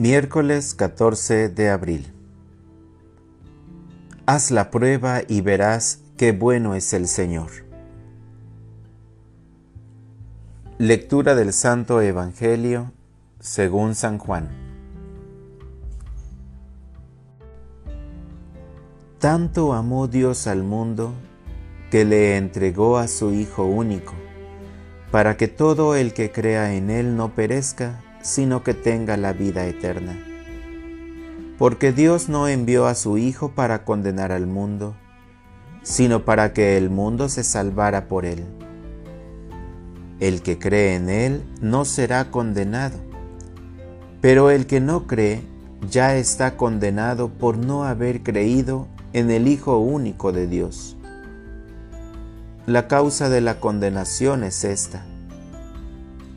Miércoles 14 de abril. Haz la prueba y verás qué bueno es el Señor. Lectura del Santo Evangelio según San Juan. Tanto amó Dios al mundo que le entregó a su Hijo único, para que todo el que crea en Él no perezca, sino que tenga la vida eterna. Porque Dios no envió a su Hijo para condenar al mundo, sino para que el mundo se salvara por Él. El que cree en Él no será condenado, pero el que no cree ya está condenado por no haber creído en el Hijo único de Dios. La causa de la condenación es esta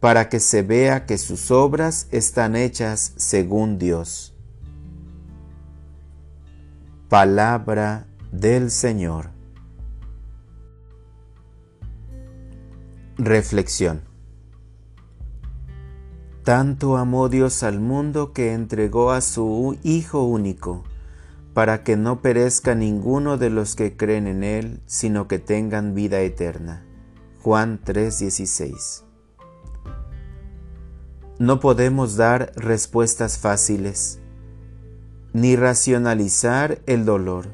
para que se vea que sus obras están hechas según Dios. Palabra del Señor. Reflexión. Tanto amó Dios al mundo que entregó a su Hijo único, para que no perezca ninguno de los que creen en Él, sino que tengan vida eterna. Juan 3:16 no podemos dar respuestas fáciles, ni racionalizar el dolor,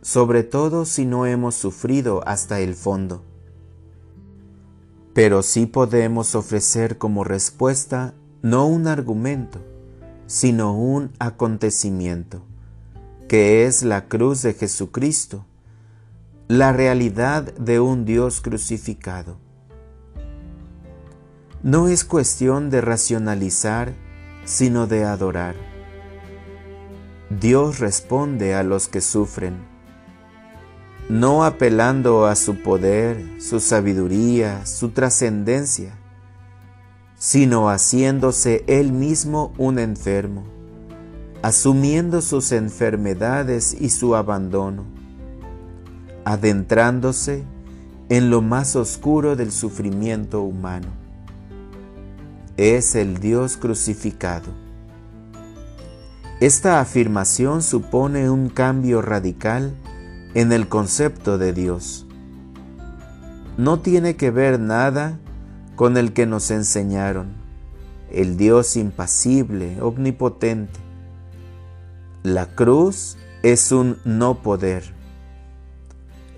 sobre todo si no hemos sufrido hasta el fondo. Pero sí podemos ofrecer como respuesta no un argumento, sino un acontecimiento, que es la cruz de Jesucristo, la realidad de un Dios crucificado no es cuestión de racionalizar, sino de adorar. Dios responde a los que sufren, no apelando a su poder, su sabiduría, su trascendencia, sino haciéndose Él mismo un enfermo, asumiendo sus enfermedades y su abandono, adentrándose en lo más oscuro del sufrimiento humano es el Dios crucificado. Esta afirmación supone un cambio radical en el concepto de Dios. No tiene que ver nada con el que nos enseñaron, el Dios impasible, omnipotente. La cruz es un no poder.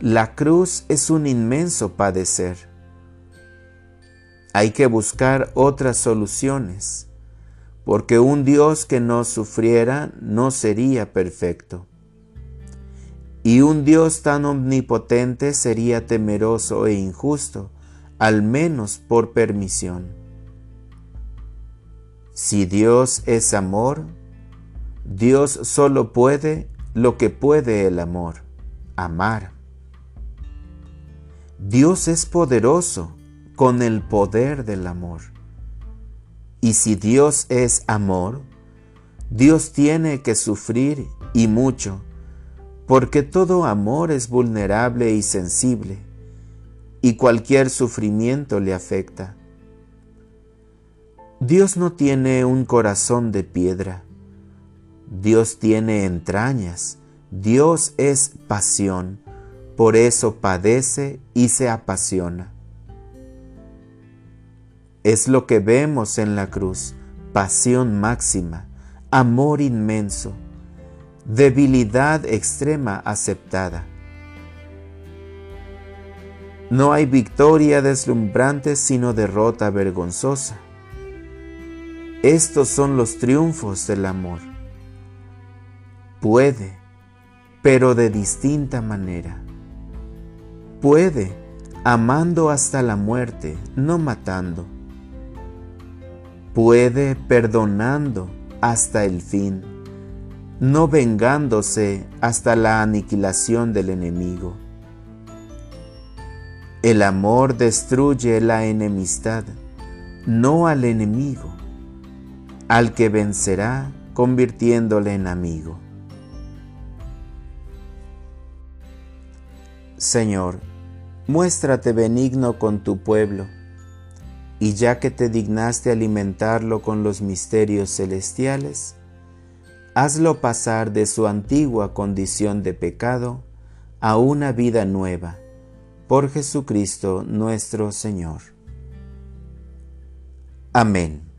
La cruz es un inmenso padecer hay que buscar otras soluciones, porque un Dios que no sufriera no sería perfecto. Y un Dios tan omnipotente sería temeroso e injusto, al menos por permisión. Si Dios es amor, Dios solo puede lo que puede el amor, amar. Dios es poderoso con el poder del amor. Y si Dios es amor, Dios tiene que sufrir y mucho, porque todo amor es vulnerable y sensible, y cualquier sufrimiento le afecta. Dios no tiene un corazón de piedra, Dios tiene entrañas, Dios es pasión, por eso padece y se apasiona. Es lo que vemos en la cruz, pasión máxima, amor inmenso, debilidad extrema aceptada. No hay victoria deslumbrante sino derrota vergonzosa. Estos son los triunfos del amor. Puede, pero de distinta manera. Puede, amando hasta la muerte, no matando puede perdonando, hasta el fin, no vengándose hasta la aniquilación del enemigo. El amor destruye la enemistad, no al enemigo, al que vencerá convirtiéndole en amigo. Señor, muéstrate benigno con tu pueblo, y ya que te dignaste alimentarlo con los misterios celestiales, hazlo pasar de su antigua condición de pecado a una vida nueva, por Jesucristo nuestro Señor. Amén.